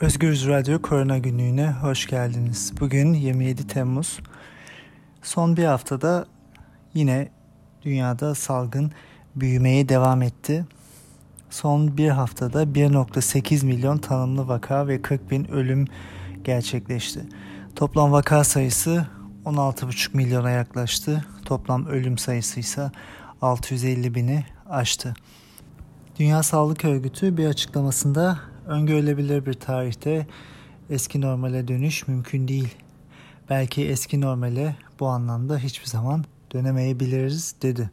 Özgürüz Radyo Korona Günlüğü'ne hoş geldiniz. Bugün 27 Temmuz. Son bir haftada yine dünyada salgın büyümeye devam etti. Son bir haftada 1.8 milyon tanımlı vaka ve 40 bin ölüm gerçekleşti. Toplam vaka sayısı 16,5 milyona yaklaştı. Toplam ölüm sayısı ise 650 bini aştı. Dünya Sağlık Örgütü bir açıklamasında öngörülebilir bir tarihte eski normale dönüş mümkün değil. Belki eski normale bu anlamda hiçbir zaman dönemeyebiliriz dedi.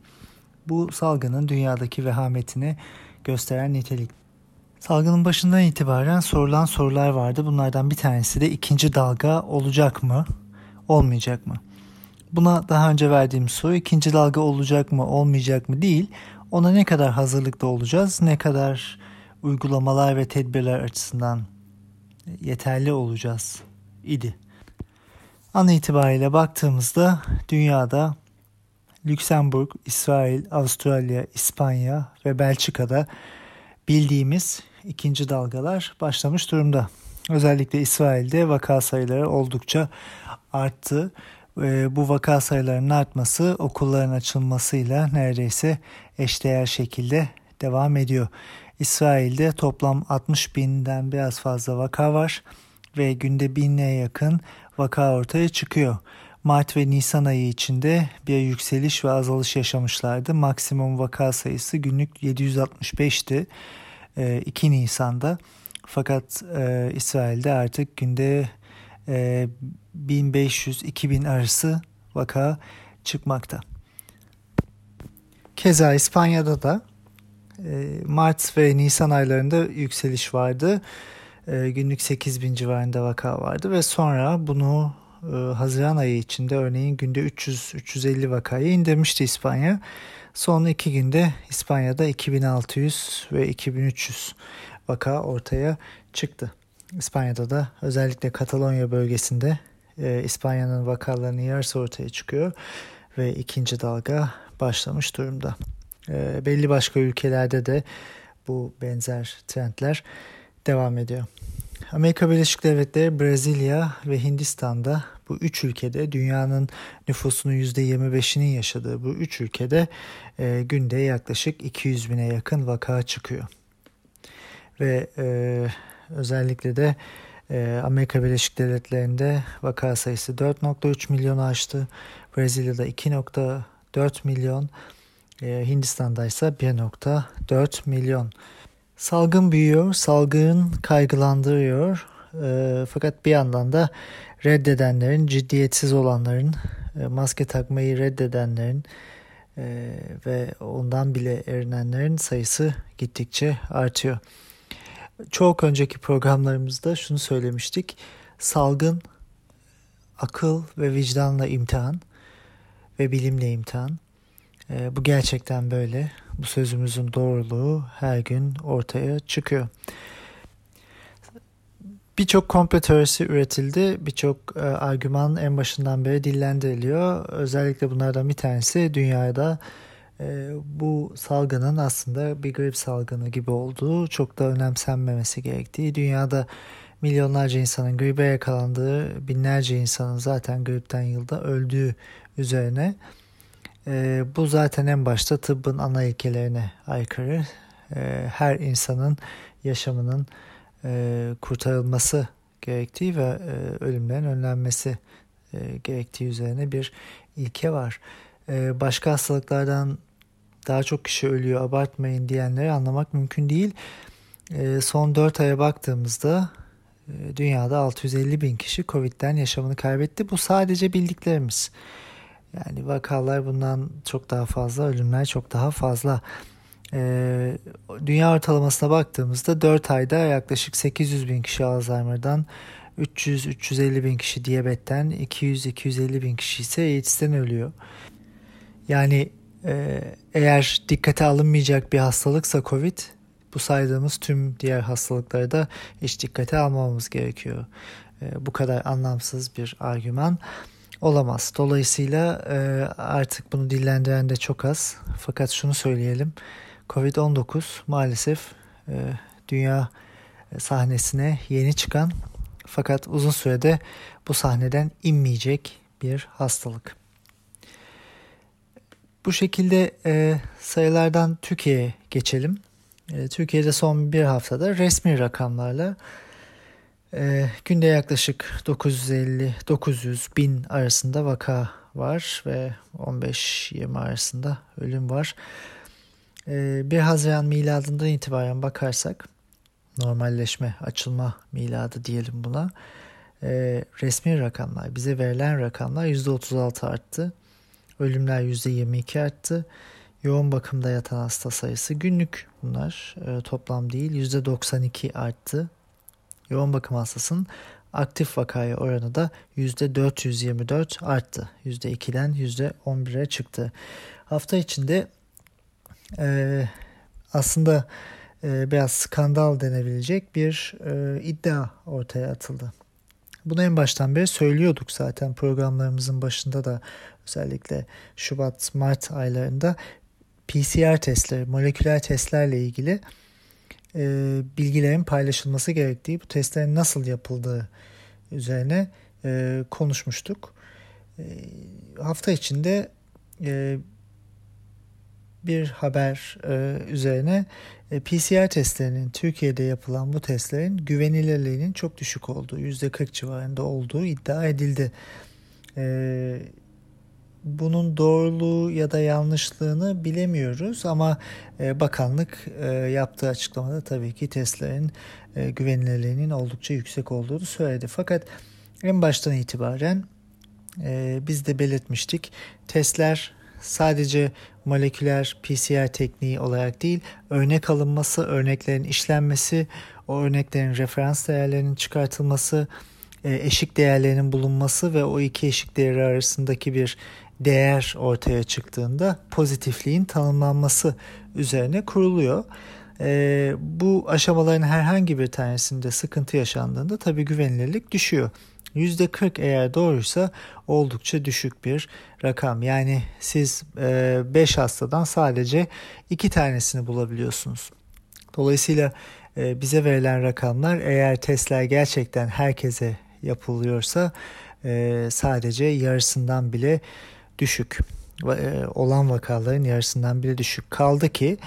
Bu salgının dünyadaki vehametini gösteren nitelik. Salgının başından itibaren sorulan sorular vardı. Bunlardan bir tanesi de ikinci dalga olacak mı, olmayacak mı? Buna daha önce verdiğim soru ikinci dalga olacak mı, olmayacak mı değil. Ona ne kadar hazırlıklı olacağız, ne kadar uygulamalar ve tedbirler açısından yeterli olacağız idi. An itibariyle baktığımızda dünyada Lüksemburg, İsrail, Avustralya, İspanya ve Belçika'da bildiğimiz ikinci dalgalar başlamış durumda. Özellikle İsrail'de vaka sayıları oldukça arttı. Bu vaka sayılarının artması okulların açılmasıyla neredeyse eşdeğer şekilde devam ediyor. İsrail'de toplam 60 binden biraz fazla vaka var ve günde binle yakın vaka ortaya çıkıyor. Mart ve Nisan ayı içinde bir yükseliş ve azalış yaşamışlardı. Maksimum vaka sayısı günlük 765'ti 2 Nisan'da. Fakat e, İsrail'de artık günde e, 1500-2000 arası vaka çıkmakta. Keza İspanya'da da e, Mart ve Nisan aylarında yükseliş vardı. E, günlük 8 bin civarında vaka vardı ve sonra bunu e, Haziran ayı içinde örneğin günde 300-350 vakayı indirmişti İspanya. Son iki günde İspanya'da 2600 ve 2300 vaka ortaya çıktı. İspanya'da da özellikle Katalonya bölgesinde e, İspanya'nın vakalarının yarısı ortaya çıkıyor ve ikinci dalga başlamış durumda. E, belli başka ülkelerde de bu benzer trendler devam ediyor. Amerika Birleşik Devletleri, Brezilya ve Hindistan'da bu üç ülkede dünyanın nüfusunun %25'inin yaşadığı bu üç ülkede e, günde yaklaşık 200 bine yakın vaka çıkıyor. Ve e, özellikle de e, Amerika Birleşik Devletleri'nde vaka sayısı 4.3 milyonu aştı. Brezilya'da 2.4 milyon, Hindistan'da ise 1.4 milyon. Salgın büyüyor, salgın kaygılandırıyor. E, fakat bir yandan da reddedenlerin, ciddiyetsiz olanların, e, maske takmayı reddedenlerin e, ve ondan bile erinenlerin sayısı gittikçe artıyor. Çok önceki programlarımızda şunu söylemiştik. Salgın akıl ve vicdanla imtihan ve bilimle imtihan. E, bu gerçekten böyle. Bu sözümüzün doğruluğu her gün ortaya çıkıyor. Birçok komplo teorisi üretildi. Birçok e, argüman en başından beri dillendiriliyor. Özellikle bunlardan bir tanesi dünyada e, bu salgının aslında bir grip salgını gibi olduğu, çok da önemsenmemesi gerektiği, dünyada milyonlarca insanın gribe yakalandığı, binlerce insanın zaten gripten yılda öldüğü üzerine e, bu zaten en başta tıbbın ana ilkelerine aykırı. E, her insanın yaşamının e, kurtarılması gerektiği ve e, ölümlerin önlenmesi e, gerektiği üzerine bir ilke var. E, başka hastalıklardan daha çok kişi ölüyor abartmayın diyenleri anlamak mümkün değil. E, son 4 aya baktığımızda e, dünyada 650 bin kişi Covid'den yaşamını kaybetti. Bu sadece bildiklerimiz. Yani vakalar bundan çok daha fazla, ölümler çok daha fazla. Ee, dünya ortalamasına baktığımızda 4 ayda yaklaşık 800 bin kişi Alzheimer'dan, 300-350 bin kişi diyabetten, 200-250 bin kişi ise AIDS'ten ölüyor. Yani e, eğer dikkate alınmayacak bir hastalıksa COVID, bu saydığımız tüm diğer hastalıkları da hiç dikkate almamamız gerekiyor. E, bu kadar anlamsız bir argüman olamaz. Dolayısıyla e, artık bunu dillendiren de çok az. Fakat şunu söyleyelim. Covid-19 maalesef e, dünya sahnesine yeni çıkan fakat uzun sürede bu sahneden inmeyecek bir hastalık. Bu şekilde e, sayılardan Türkiye'ye geçelim. E, Türkiye'de son bir haftada resmi rakamlarla e, günde yaklaşık 950-900 bin arasında vaka var ve 15-20 arasında ölüm var. E, 1 Haziran miladından itibaren bakarsak normalleşme, açılma miladı diyelim buna. E, resmi rakamlar, bize verilen rakamlar %36 arttı. Ölümler %22 arttı. Yoğun bakımda yatan hasta sayısı günlük bunlar e, toplam değil %92 arttı. Yoğun bakım hastasının aktif vakaya oranı da %424 arttı. %2'den %11'e çıktı. Hafta içinde e, aslında e, biraz skandal denebilecek bir e, iddia ortaya atıldı. Bunu en baştan beri söylüyorduk zaten programlarımızın başında da özellikle Şubat-Mart aylarında PCR testleri, moleküler testlerle ilgili e, bilgilerin paylaşılması gerektiği, bu testlerin nasıl yapıldığı üzerine e, konuşmuştuk. E, hafta içinde e, bir haber e, üzerine e, PCR testlerinin Türkiye'de yapılan bu testlerin güvenilirliğinin çok düşük olduğu, %40 civarında olduğu iddia edildi. E, bunun doğruluğu ya da yanlışlığını bilemiyoruz ama e, bakanlık e, yaptığı açıklamada tabii ki testlerin e, güvenilirliğinin oldukça yüksek olduğunu söyledi. Fakat en baştan itibaren biz de belirtmiştik testler sadece moleküler PCR tekniği olarak değil, örnek alınması, örneklerin işlenmesi, o örneklerin referans değerlerinin çıkartılması, eşik değerlerinin bulunması ve o iki eşik değeri arasındaki bir değer ortaya çıktığında pozitifliğin tanımlanması üzerine kuruluyor. E, bu aşamaların herhangi bir tanesinde sıkıntı yaşandığında tabii güvenilirlik düşüyor. %40 eğer doğruysa oldukça düşük bir rakam. Yani siz 5 e, hastadan sadece 2 tanesini bulabiliyorsunuz. Dolayısıyla e, bize verilen rakamlar eğer testler gerçekten herkese yapılıyorsa e, sadece yarısından bile düşük. Olan vakaların yarısından bile düşük. Kaldı ki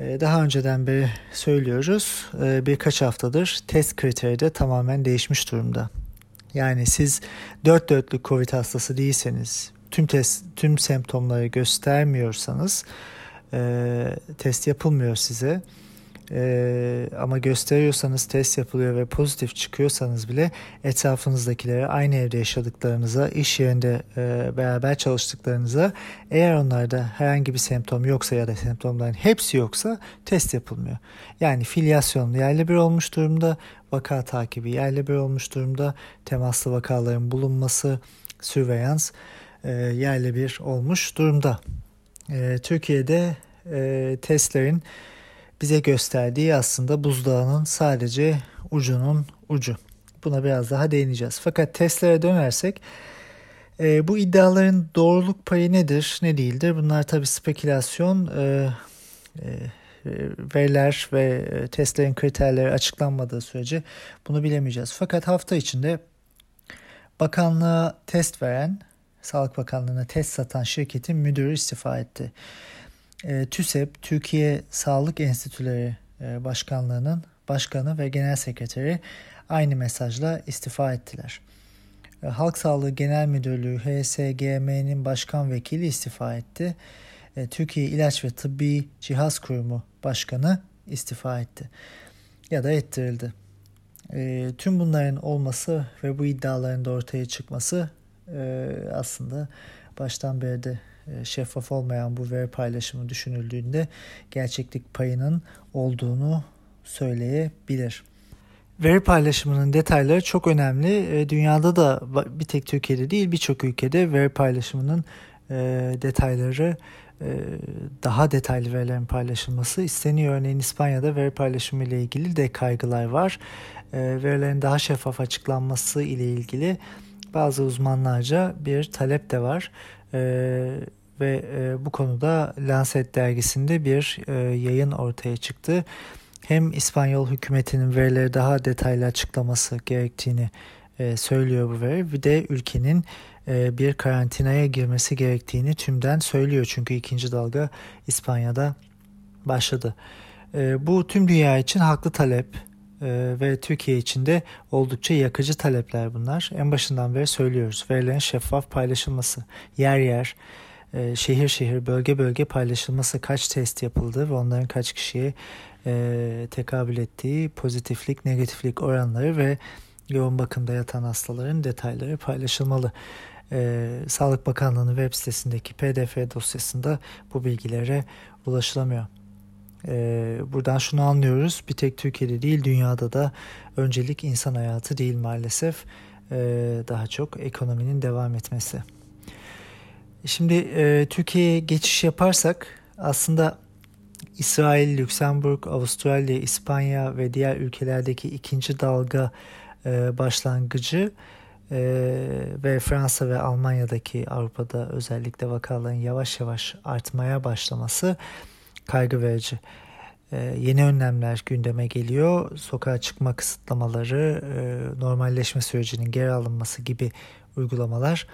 daha önceden beri söylüyoruz birkaç haftadır test kriteri de tamamen değişmiş durumda. Yani siz dört dörtlük COVID hastası değilseniz, tüm test, tüm semptomları göstermiyorsanız e, test yapılmıyor size. E, ama gösteriyorsanız test yapılıyor ve pozitif çıkıyorsanız bile etrafınızdakilere aynı evde yaşadıklarınıza, iş yerinde e, beraber çalıştıklarınıza eğer onlarda herhangi bir semptom yoksa ya da semptomların hepsi yoksa test yapılmıyor. Yani filyasyon yerli bir olmuş durumda, vaka takibi yerli bir olmuş durumda, temaslı vakaların bulunması, sürveyans e, yerli bir olmuş durumda. E, Türkiye'de e, testlerin bize gösterdiği aslında buzdağının sadece ucunun ucu. Buna biraz daha değineceğiz. Fakat testlere dönersek e, bu iddiaların doğruluk payı nedir, ne değildir? Bunlar tabi spekülasyon. E, e, veriler ve e, testlerin kriterleri açıklanmadığı sürece bunu bilemeyeceğiz. Fakat hafta içinde bakanlığa test veren, Sağlık Bakanlığı'na test satan şirketin müdürü istifa etti e, TÜSEP, Türkiye Sağlık Enstitüleri e, Başkanlığı'nın başkanı ve genel sekreteri aynı mesajla istifa ettiler. E, Halk Sağlığı Genel Müdürlüğü HSGM'nin başkan vekili istifa etti. E, Türkiye İlaç ve Tıbbi Cihaz Kurumu Başkanı istifa etti ya da ettirildi. E, tüm bunların olması ve bu iddiaların da ortaya çıkması e, aslında baştan beri de şeffaf olmayan bu veri paylaşımı düşünüldüğünde gerçeklik payının olduğunu söyleyebilir. Veri paylaşımının detayları çok önemli. E, dünyada da bir tek Türkiye'de değil birçok ülkede veri paylaşımının e, detayları daha detaylı verilerin paylaşılması isteniyor. Örneğin İspanya'da veri paylaşımı ile ilgili de kaygılar var. Verilerin daha şeffaf açıklanması ile ilgili bazı uzmanlarca bir talep de var ve e, bu konuda Lancet dergisinde bir e, yayın ortaya çıktı. hem İspanyol hükümetinin verileri daha detaylı açıklaması gerektiğini e, söylüyor bu veri. Bir de ülkenin e, bir karantinaya girmesi gerektiğini tümden söylüyor. Çünkü ikinci dalga İspanya'da başladı. E, bu tüm dünya için haklı talep e, ve Türkiye için de oldukça yakıcı talepler bunlar. En başından beri söylüyoruz. Verilerin şeffaf paylaşılması, yer yer, e, şehir şehir, bölge bölge paylaşılması, kaç test yapıldı ve onların kaç kişiye e, tekabül ettiği pozitiflik, negatiflik oranları ve yoğun bakımda yatan hastaların detayları paylaşılmalı. Ee, Sağlık Bakanlığı'nın web sitesindeki pdf dosyasında bu bilgilere ulaşılamıyor. Ee, buradan şunu anlıyoruz. Bir tek Türkiye'de değil dünyada da öncelik insan hayatı değil maalesef. Ee, daha çok ekonominin devam etmesi. Şimdi e, Türkiye'ye geçiş yaparsak aslında İsrail, Lüksemburg, Avustralya, İspanya ve diğer ülkelerdeki ikinci dalga e, başlangıcı e, ve Fransa ve Almanya'daki Avrupa'da özellikle vakaların yavaş yavaş artmaya başlaması kaygı verici. E, yeni önlemler gündeme geliyor. Sokağa çıkma kısıtlamaları, e, normalleşme sürecinin geri alınması gibi uygulamalar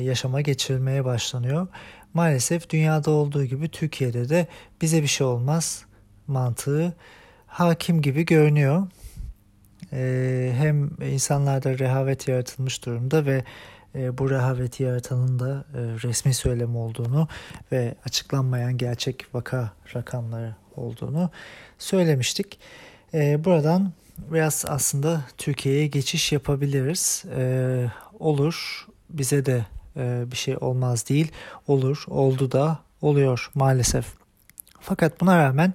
yaşama geçirilmeye başlanıyor. Maalesef dünyada olduğu gibi Türkiye'de de bize bir şey olmaz mantığı hakim gibi görünüyor. Ee, hem insanlarda rehavet yaratılmış durumda ve e, bu rehaveti yaratanın da e, resmi söylem olduğunu ve açıklanmayan gerçek vaka rakamları olduğunu söylemiştik. E, buradan biraz aslında Türkiye'ye geçiş yapabiliriz. Olur bize de bir şey olmaz değil. Olur oldu da oluyor maalesef. Fakat buna rağmen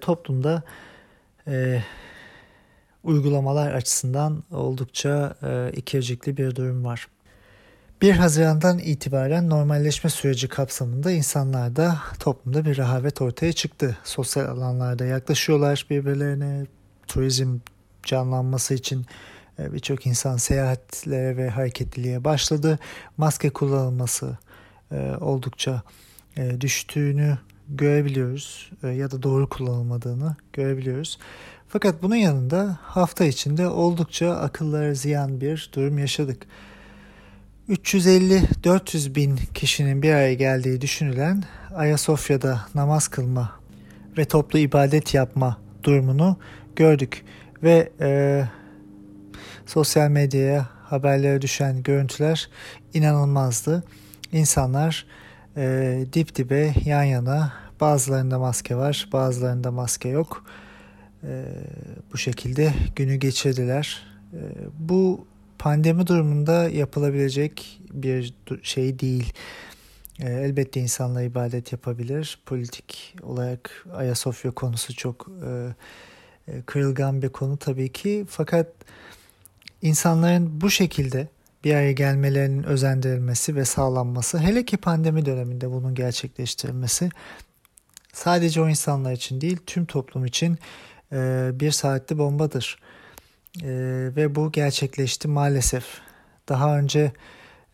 toplumda uygulamalar açısından oldukça e, ikircikli bir durum var. 1 Haziran'dan itibaren normalleşme süreci kapsamında insanlarda toplumda bir rehavet ortaya çıktı. Sosyal alanlarda yaklaşıyorlar birbirlerine. Turizm canlanması için e, birçok insan seyahatlere ve hareketliliğe başladı. Maske kullanılması e, oldukça e, düştüğünü görebiliyoruz ya da doğru kullanılmadığını görebiliyoruz. Fakat bunun yanında hafta içinde oldukça akıllara ziyan bir durum yaşadık. 350-400 bin kişinin bir araya geldiği düşünülen Ayasofya'da namaz kılma ve toplu ibadet yapma durumunu gördük. Ve e, sosyal medyaya haberlere düşen görüntüler inanılmazdı. İnsanlar e, dip dibe yan yana bazılarında maske var bazılarında maske yok e, bu şekilde günü geçirdiler. E, bu pandemi durumunda yapılabilecek bir şey değil. E, elbette insanla ibadet yapabilir. Politik olarak Ayasofya konusu çok e, e, kırılgan bir konu tabii ki. Fakat insanların bu şekilde bir araya gelmelerinin özendirilmesi ve sağlanması, hele ki pandemi döneminde bunun gerçekleştirilmesi sadece o insanlar için değil, tüm toplum için e, bir saatli bombadır. E, ve bu gerçekleşti maalesef. Daha önce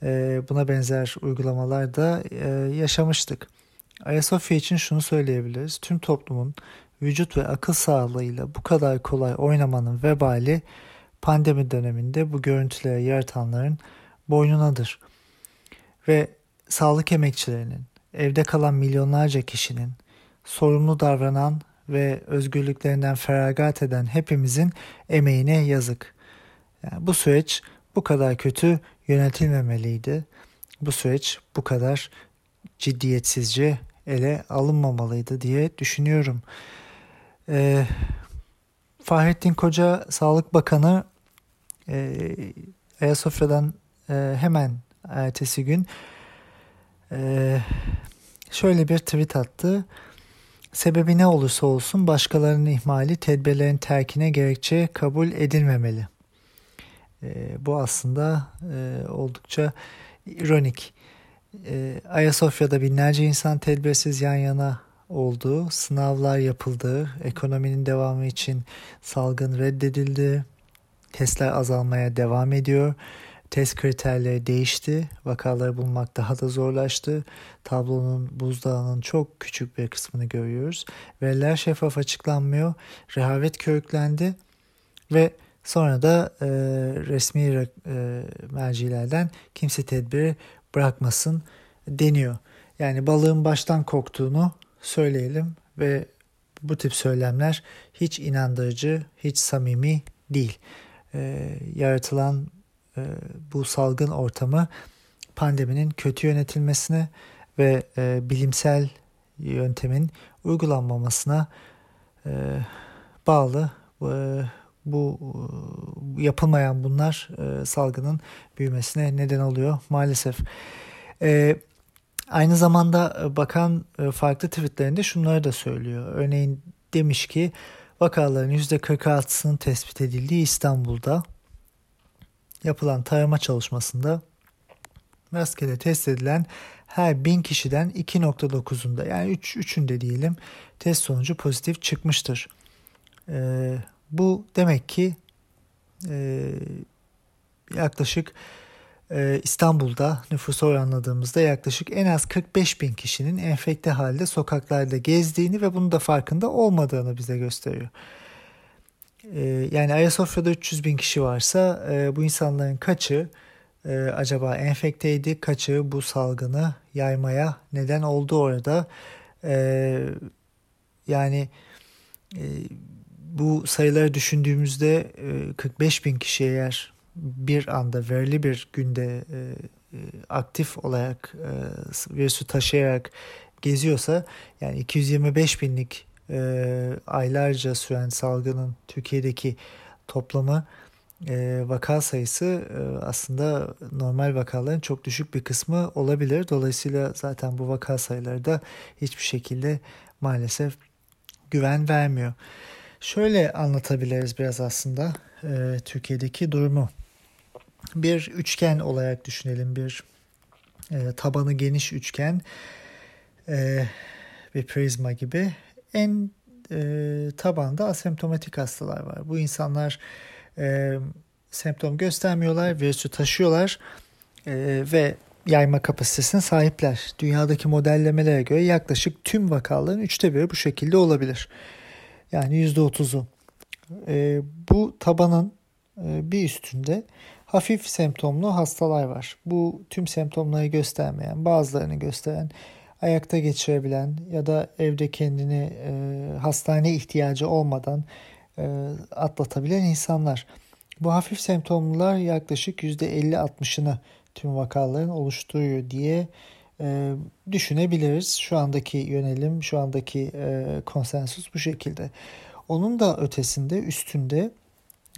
e, buna benzer uygulamalar da yaşamıştık. Ayasofya için şunu söyleyebiliriz. Tüm toplumun vücut ve akıl sağlığıyla bu kadar kolay oynamanın vebali pandemi döneminde bu görüntüleri yaratanların boynunadır. Ve sağlık emekçilerinin, evde kalan milyonlarca kişinin, sorumlu davranan ve özgürlüklerinden feragat eden hepimizin emeğine yazık. Yani bu süreç bu kadar kötü yönetilmemeliydi. Bu süreç bu kadar ciddiyetsizce ele alınmamalıydı diye düşünüyorum. Ee, Fahrettin Koca Sağlık Bakanı e, Ayasofya'dan e, hemen ertesi gün e, şöyle bir tweet attı. Sebebi ne olursa olsun başkalarının ihmali tedbirlerin terkine gerekçe kabul edilmemeli. E, bu aslında e, oldukça ironik. E, Ayasofya'da binlerce insan tedbirsiz yan yana olduğu, sınavlar yapıldı, ekonominin devamı için salgın reddedildi, testler azalmaya devam ediyor. test kriterleri değişti. Vakaları bulmak daha da zorlaştı. Tablonun buzdağının çok küçük bir kısmını görüyoruz. Veriler şeffaf açıklanmıyor. Rehavet körüklendi ve sonra da e, resmi e, mercilerden kimse tedbiri bırakmasın deniyor. Yani balığın baştan koktuğunu söyleyelim ve bu tip söylemler hiç inandırıcı, hiç samimi değil. E, yaratılan e, bu salgın ortamı pandeminin kötü yönetilmesine ve e, bilimsel yöntemin uygulanmamasına e, bağlı. E, bu e, yapılmayan bunlar e, salgının büyümesine neden oluyor maalesef. E, aynı zamanda e, bakan e, farklı tweetlerinde şunları da söylüyor. Örneğin demiş ki vakaların %46'sının tespit edildiği İstanbul'da yapılan tarama çalışmasında rastgele test edilen her bin kişiden 2.9'unda yani 3, 3'ünde diyelim test sonucu pozitif çıkmıştır. Ee, bu demek ki e, yaklaşık İstanbul'da nüfus oranladığımızda yaklaşık en az 45 bin kişinin enfekte halde sokaklarda gezdiğini ve bunun da farkında olmadığını bize gösteriyor. Ee, yani Ayasofya'da 300 bin kişi varsa e, bu insanların kaçı e, acaba enfekteydi, kaçı bu salgını yaymaya neden oldu orada. Ee, yani e, bu sayıları düşündüğümüzde 45 bin kişi eğer bir anda verili bir günde aktif olarak virüsü taşıyarak geziyorsa yani 225 binlik e, aylarca süren salgının Türkiye'deki toplamı e, vaka sayısı e, aslında normal vakaların çok düşük bir kısmı olabilir. Dolayısıyla zaten bu vaka sayıları da hiçbir şekilde maalesef güven vermiyor. Şöyle anlatabiliriz biraz aslında e, Türkiye'deki durumu. Bir üçgen olarak düşünelim bir e, tabanı geniş üçgen e, bir prizma gibi en e, tabanda asemptomatik hastalar var. Bu insanlar e, semptom göstermiyorlar, virüsü taşıyorlar e, ve yayma kapasitesine sahipler. Dünyadaki modellemelere göre yaklaşık tüm vakaların üçte biri bu şekilde olabilir. Yani yüzde otuzu. E, bu tabanın e, bir üstünde hafif semptomlu hastalar var. Bu tüm semptomları göstermeyen, bazılarını gösteren ayakta geçirebilen ya da evde kendini e, hastane ihtiyacı olmadan e, atlatabilen insanlar. Bu hafif semptomlular yaklaşık %50-60'ını tüm vakaların oluşturuyor diye e, düşünebiliriz. Şu andaki yönelim, şu andaki e, konsensus bu şekilde. Onun da ötesinde, üstünde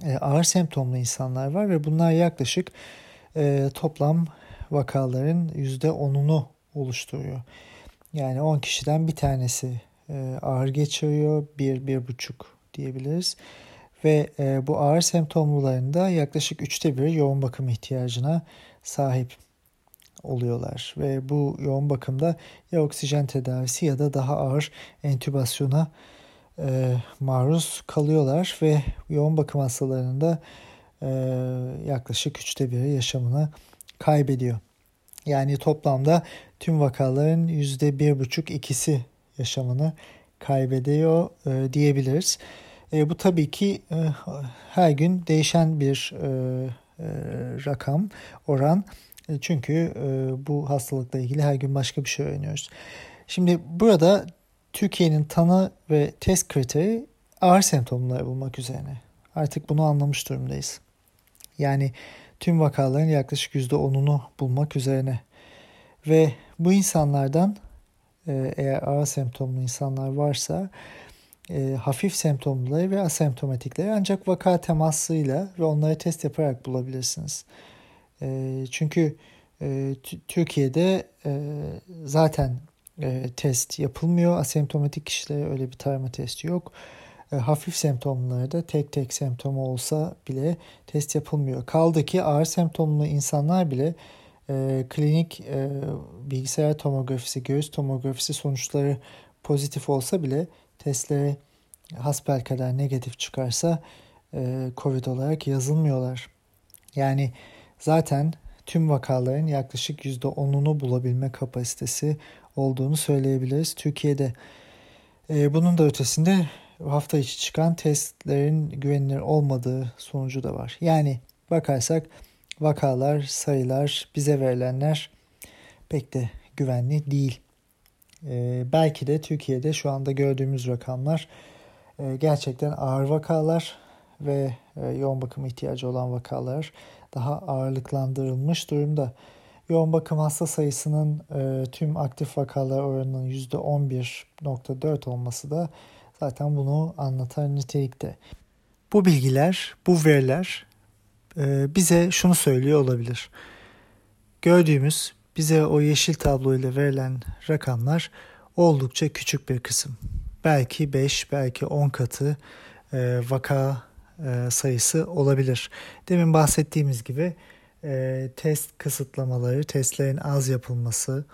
e, ağır semptomlu insanlar var ve bunlar yaklaşık e, toplam vakaların %10'unu oluşturuyor. Yani 10 kişiden bir tanesi e, ağır geçiriyor, bir, bir buçuk diyebiliriz. Ve e, bu ağır semptomlularında yaklaşık üçte bir yoğun bakım ihtiyacına sahip oluyorlar. Ve bu yoğun bakımda ya oksijen tedavisi ya da daha ağır entübasyona e, maruz kalıyorlar. Ve yoğun bakım hastalarında e, yaklaşık üçte biri yaşamını kaybediyor. Yani toplamda tüm vakaların yüzde bir buçuk ikisi yaşamını kaybediyor e, diyebiliriz. E, bu tabii ki e, her gün değişen bir e, e, rakam, oran. E, çünkü e, bu hastalıkla ilgili her gün başka bir şey öğreniyoruz. Şimdi burada Türkiye'nin tanı ve test kriteri ağır semptomları bulmak üzerine. Artık bunu anlamış durumdayız. Yani tüm vakaların yaklaşık %10'unu bulmak üzerine. Ve bu insanlardan e, eğer ağır semptomlu insanlar varsa e, hafif semptomluları ve asemptomatikleri ancak vaka temasıyla ve onları test yaparak bulabilirsiniz. E, çünkü Türkiye'de zaten test yapılmıyor. Asemptomatik kişilere öyle bir tarama testi yok. hafif semptomlarda tek tek semptomu olsa bile test yapılmıyor. Kaldı ki ağır semptomlu insanlar bile e, klinik e, bilgisayar tomografisi, göğüs tomografisi sonuçları pozitif olsa bile testlere hasbelkader negatif çıkarsa e, COVID olarak yazılmıyorlar. Yani zaten tüm vakaların yaklaşık %10'unu bulabilme kapasitesi olduğunu söyleyebiliriz. Türkiye'de e, bunun da ötesinde hafta içi çıkan testlerin güvenilir olmadığı sonucu da var. Yani bakarsak vakalar, sayılar, bize verilenler pek de güvenli değil. E, belki de Türkiye'de şu anda gördüğümüz rakamlar e, gerçekten ağır vakalar ve yoğun bakım ihtiyacı olan vakalar daha ağırlıklandırılmış durumda. Yoğun bakım hasta sayısının e, tüm aktif vakalar oranının %11.4 olması da zaten bunu anlatan nitelikte. Bu bilgiler, bu veriler e, bize şunu söylüyor olabilir. Gördüğümüz bize o yeşil tabloyla verilen rakamlar oldukça küçük bir kısım. Belki 5, belki 10 katı e, vaka e, sayısı olabilir. Demin bahsettiğimiz gibi e, test kısıtlamaları, testlerin az yapılması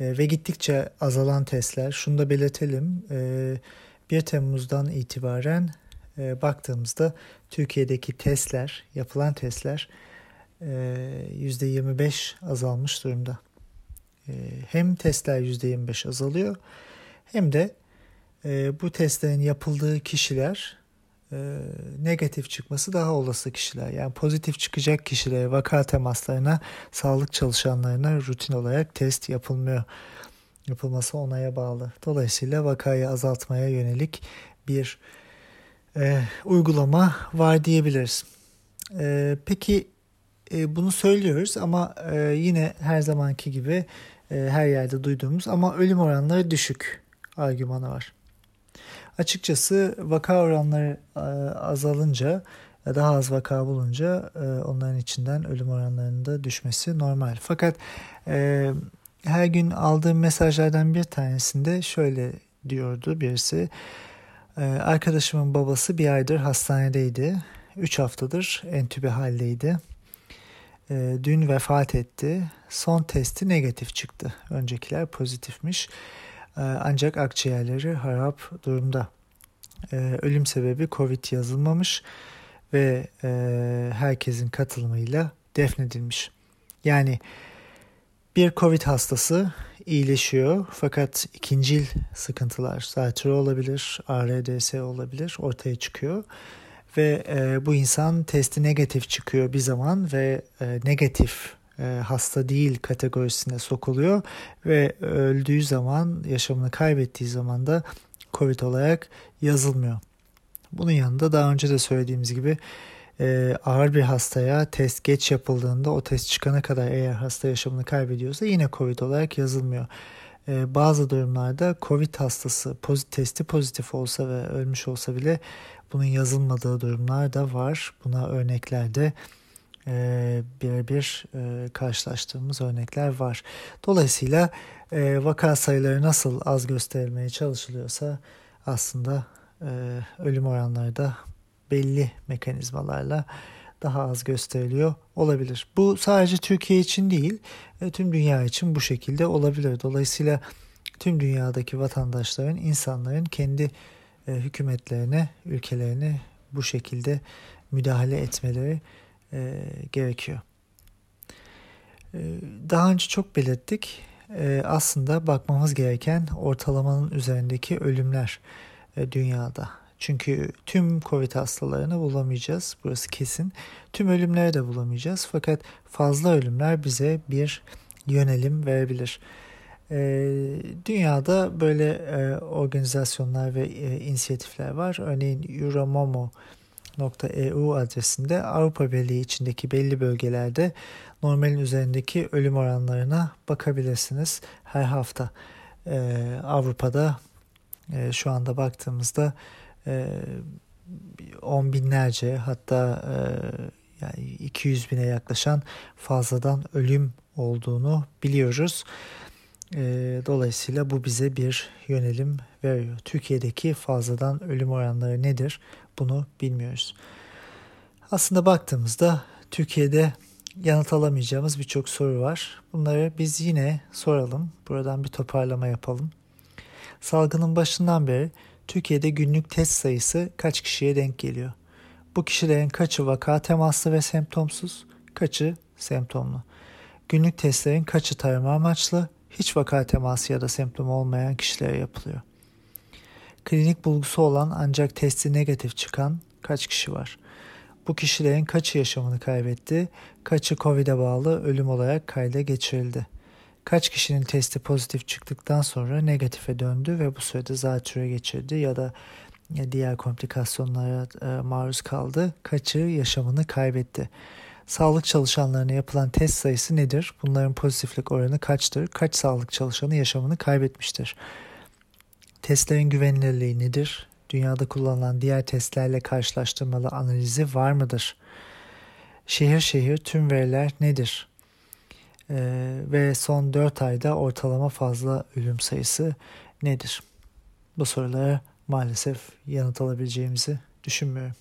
e, ve gittikçe azalan testler. Şunu da belirtelim. E, 1 Temmuz'dan itibaren e, baktığımızda Türkiye'deki testler, yapılan testler e, %25 azalmış durumda. E, hem testler %25 azalıyor hem de e, bu testlerin yapıldığı kişiler e, negatif çıkması daha olası kişiler. Yani pozitif çıkacak kişilere, vaka temaslarına, sağlık çalışanlarına rutin olarak test yapılmıyor. Yapılması onaya bağlı. Dolayısıyla vakayı azaltmaya yönelik bir e, uygulama var diyebiliriz. E, peki e, bunu söylüyoruz ama e, yine her zamanki gibi e, her yerde duyduğumuz ama ölüm oranları düşük argümanı var. Açıkçası vaka oranları e, azalınca daha az vaka bulunca e, onların içinden ölüm oranlarında düşmesi normal. Fakat e, her gün aldığım mesajlardan bir tanesinde şöyle diyordu birisi. Arkadaşımın babası bir aydır hastanedeydi. Üç haftadır entübe haldeydi. Dün vefat etti. Son testi negatif çıktı. Öncekiler pozitifmiş. Ee, ancak akciğerleri harap durumda. Ee, ölüm sebebi Covid yazılmamış ve e, herkesin katılımıyla defnedilmiş. Yani bir Covid hastası iyileşiyor fakat ikincil sıkıntılar, zatürre olabilir, ARDS olabilir ortaya çıkıyor. Ve e, bu insan testi negatif çıkıyor bir zaman ve e, negatif hasta değil kategorisine sokuluyor ve öldüğü zaman yaşamını kaybettiği zaman da COVID olarak yazılmıyor. Bunun yanında daha önce de söylediğimiz gibi e, ağır bir hastaya test geç yapıldığında o test çıkana kadar eğer hasta yaşamını kaybediyorsa yine COVID olarak yazılmıyor. E, bazı durumlarda COVID hastası pozit, testi pozitif olsa ve ölmüş olsa bile bunun yazılmadığı durumlar da var. Buna örneklerde e, birebir e, karşılaştığımız örnekler var. Dolayısıyla e, vaka sayıları nasıl az gösterilmeye çalışılıyorsa aslında e, ölüm oranları da belli mekanizmalarla daha az gösteriliyor olabilir. Bu sadece Türkiye için değil, e, tüm dünya için bu şekilde olabilir. Dolayısıyla tüm dünyadaki vatandaşların, insanların kendi e, hükümetlerine, ülkelerine bu şekilde müdahale etmeleri e, gerekiyor. E, daha önce çok belirttik. E, aslında bakmamız gereken ortalamanın üzerindeki ölümler e, dünyada. Çünkü tüm COVID hastalarını bulamayacağız. Burası kesin. Tüm ölümleri de bulamayacağız. Fakat fazla ölümler bize bir yönelim verebilir. Dünyada böyle organizasyonlar ve inisiyatifler var. Örneğin Euromomo .eu adresinde Avrupa Birliği içindeki belli bölgelerde normalin üzerindeki ölüm oranlarına bakabilirsiniz her hafta. Ee, Avrupa'da e, şu anda baktığımızda e, on binlerce hatta e, yani 200 bine yaklaşan fazladan ölüm olduğunu biliyoruz. E, dolayısıyla bu bize bir yönelim veriyor. Türkiye'deki fazladan ölüm oranları nedir? Bunu bilmiyoruz. Aslında baktığımızda Türkiye'de yanıt alamayacağımız birçok soru var. Bunları biz yine soralım. Buradan bir toparlama yapalım. Salgının başından beri Türkiye'de günlük test sayısı kaç kişiye denk geliyor? Bu kişilerin kaçı vaka temaslı ve semptomsuz, kaçı semptomlu. Günlük testlerin kaçı tarama amaçlı, hiç vaka teması ya da semptomu olmayan kişilere yapılıyor. Klinik bulgusu olan ancak testi negatif çıkan kaç kişi var? Bu kişilerin kaçı yaşamını kaybetti, kaçı COVID'e bağlı ölüm olarak kayda geçirildi? Kaç kişinin testi pozitif çıktıktan sonra negatife döndü ve bu sürede zatüre geçirdi ya da diğer komplikasyonlara e, maruz kaldı? Kaçı yaşamını kaybetti? Sağlık çalışanlarına yapılan test sayısı nedir? Bunların pozitiflik oranı kaçtır? Kaç sağlık çalışanı yaşamını kaybetmiştir? Testlerin güvenilirliği nedir? Dünyada kullanılan diğer testlerle karşılaştırmalı analizi var mıdır? Şehir şehir tüm veriler nedir? Ee, ve son 4 ayda ortalama fazla ölüm sayısı nedir? Bu sorulara maalesef yanıt alabileceğimizi düşünmüyorum.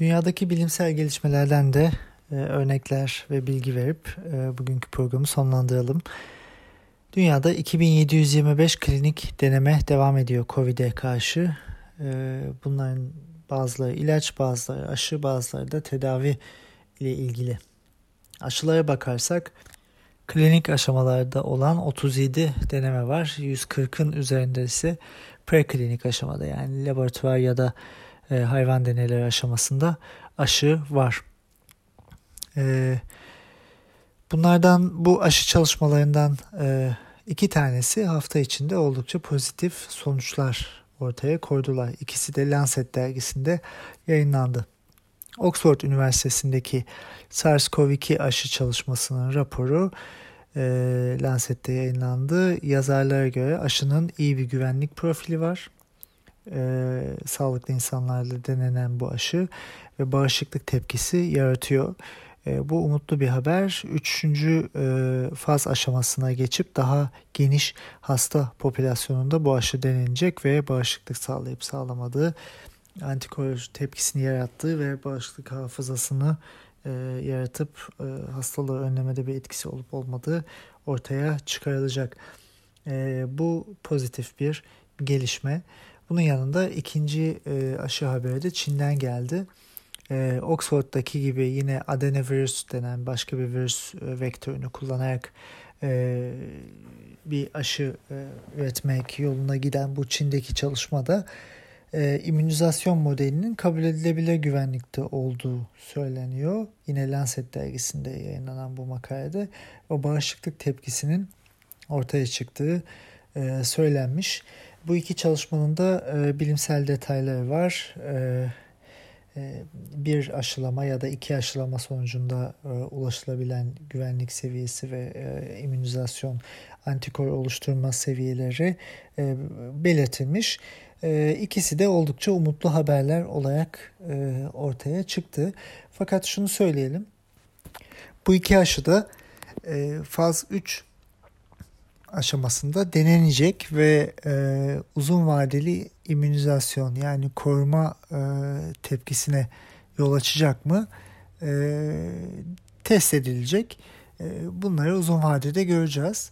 Dünyadaki bilimsel gelişmelerden de e, örnekler ve bilgi verip e, bugünkü programı sonlandıralım. Dünyada 2725 klinik deneme devam ediyor COVID'e karşı. E, bunların bazıları ilaç, bazıları aşı, bazıları da tedavi ile ilgili. Aşılara bakarsak klinik aşamalarda olan 37 deneme var. 140'ın üzerinde ise preklinik aşamada yani laboratuvar ya da e, hayvan deneyleri aşamasında aşı var. E, bunlardan bu aşı çalışmalarından e, iki tanesi hafta içinde oldukça pozitif sonuçlar ortaya koydular. İkisi de Lancet dergisinde yayınlandı. Oxford Üniversitesi'ndeki SARS-CoV-2 aşı çalışmasının raporu e, Lancet'te yayınlandı. Yazarlara göre aşının iyi bir güvenlik profili var e, sağlıklı insanlarla denenen bu aşı ve bağışıklık tepkisi yaratıyor. E, bu umutlu bir haber. Üçüncü e, faz aşamasına geçip daha geniş hasta popülasyonunda bu aşı denenecek ve bağışıklık sağlayıp sağlamadığı antikor tepkisini yarattığı ve bağışıklık hafızasını e, yaratıp e, hastalığı önlemede bir etkisi olup olmadığı ortaya çıkarılacak. Bu pozitif bir gelişme. Bunun yanında ikinci aşı haberi de Çin'den geldi. E, Oxford'daki gibi yine adenovirüs denen başka bir virüs e, vektörünü kullanarak e, bir aşı e, üretmek yoluna giden bu Çin'deki çalışmada e, immünizasyon modelinin kabul edilebilir güvenlikte olduğu söyleniyor. Yine Lancet dergisinde yayınlanan bu makalede o bağışıklık tepkisinin ortaya çıktığı e, söylenmiş. Bu iki çalışmanın da e, bilimsel detayları var. E, bir aşılama ya da iki aşılama sonucunda e, ulaşılabilen güvenlik seviyesi ve e, immünizasyon antikor oluşturma seviyeleri e, belirtilmiş. E, ikisi de oldukça umutlu haberler olarak e, ortaya çıktı. Fakat şunu söyleyelim. Bu iki aşıda e, faz 3 aşamasında denenecek ve e, uzun vadeli immünizasyon yani koruma e, tepkisine yol açacak mı e, test edilecek. E, bunları uzun vadede göreceğiz.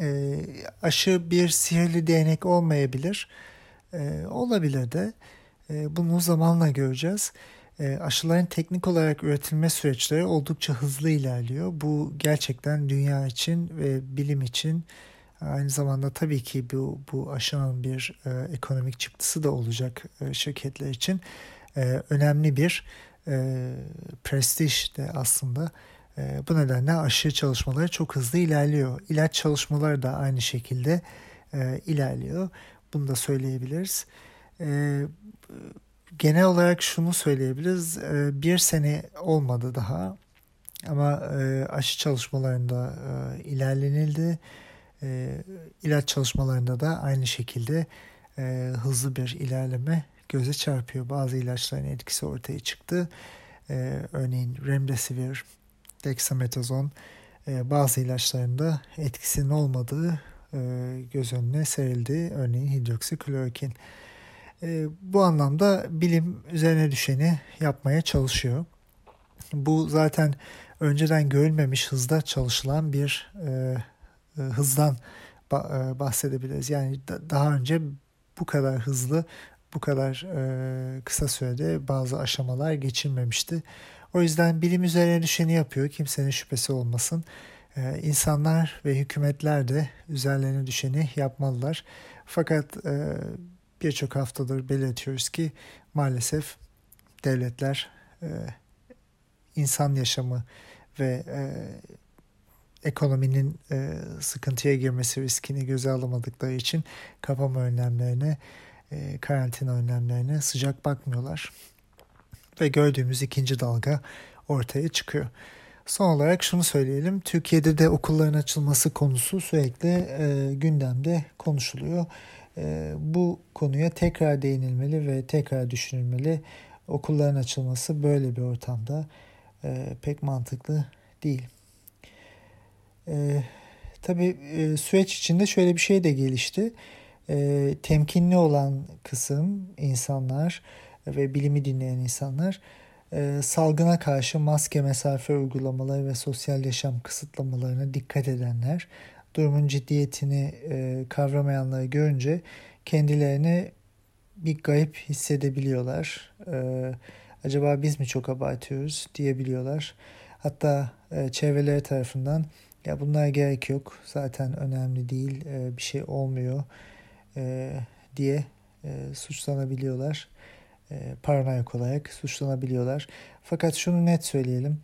E, aşı bir sihirli değnek olmayabilir. E, olabilir de. E, bunu zamanla göreceğiz. E, aşıların teknik olarak üretilme süreçleri oldukça hızlı ilerliyor. Bu gerçekten dünya için ve bilim için aynı zamanda tabii ki bu, bu aşının bir e, ekonomik çıktısı da olacak e, şirketler için. E, önemli bir e, prestij de aslında. E, bu nedenle aşı çalışmaları çok hızlı ilerliyor. İlaç çalışmaları da aynı şekilde e, ilerliyor. Bunu da söyleyebiliriz. E, genel olarak şunu söyleyebiliriz. Ee, bir sene olmadı daha ama e, aşı çalışmalarında e, ilerlenildi. E, ilaç çalışmalarında da aynı şekilde hızlı bir ilerleme göze çarpıyor. Bazı ilaçların etkisi ortaya çıktı. Örneğin remdesivir, dexamethasone bazı ilaçlarında etkisinin olmadığı göz önüne serildi. Örneğin hidroksiklorokin. E, bu anlamda bilim üzerine düşeni yapmaya çalışıyor. Bu zaten önceden görülmemiş hızda çalışılan bir e, e hızdan e, bahsedebiliriz. Yani da, daha önce bu kadar hızlı bu kadar e, kısa sürede bazı aşamalar geçirmemişti. O yüzden bilim üzerine düşeni yapıyor. Kimsenin şüphesi olmasın. E, insanlar ve hükümetler de üzerlerine düşeni yapmalılar. Fakat e, birçok haftadır belirtiyoruz ki maalesef devletler e, insan yaşamı ve e, ekonominin e, sıkıntıya girmesi riskini göze alamadıkları için kapama önlemlerine, e, karantina önlemlerine sıcak bakmıyorlar. Ve gördüğümüz ikinci dalga ortaya çıkıyor. Son olarak şunu söyleyelim. Türkiye'de de okulların açılması konusu sürekli e, gündemde konuşuluyor. E, bu konuya tekrar değinilmeli ve tekrar düşünülmeli. Okulların açılması böyle bir ortamda e, pek mantıklı değil. E, tabii e, süreç içinde şöyle bir şey de gelişti. E, temkinli olan kısım insanlar ve bilimi dinleyen insanlar e, salgına karşı maske, mesafe uygulamaları ve sosyal yaşam kısıtlamalarına dikkat edenler durumun ciddiyetini e, kavramayanları görünce kendilerini bir garip hissedebiliyorlar. E, acaba biz mi çok abartıyoruz diyebiliyorlar. Hatta e, çevreleri tarafından ya bunlara gerek yok zaten önemli değil e, bir şey olmuyor e, diye e, suçlanabiliyorlar. E, paranoyak olarak suçlanabiliyorlar. Fakat şunu net söyleyelim.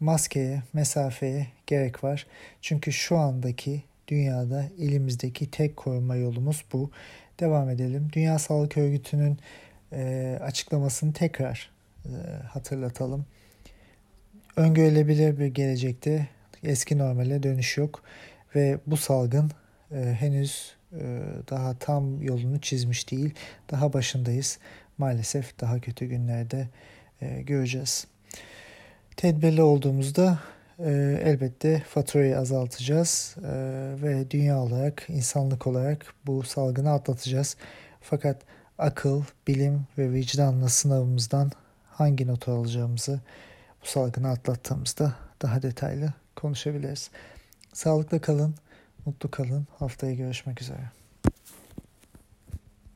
Maskeye, mesafeye gerek var. Çünkü şu andaki dünyada elimizdeki tek koruma yolumuz bu. Devam edelim. Dünya Sağlık Örgütü'nün e, açıklamasını tekrar e, hatırlatalım. Öngörülebilir bir gelecekte eski normale dönüş yok ve bu salgın e, henüz e, daha tam yolunu çizmiş değil. Daha başındayız. Maalesef daha kötü günlerde e, göreceğiz. Tedbirli olduğumuzda e, elbette faturayı azaltacağız e, ve dünya olarak, insanlık olarak bu salgını atlatacağız. Fakat akıl, bilim ve vicdanla sınavımızdan hangi notu alacağımızı bu salgını atlattığımızda daha detaylı konuşabiliriz. Sağlıklı kalın, mutlu kalın. Haftaya görüşmek üzere.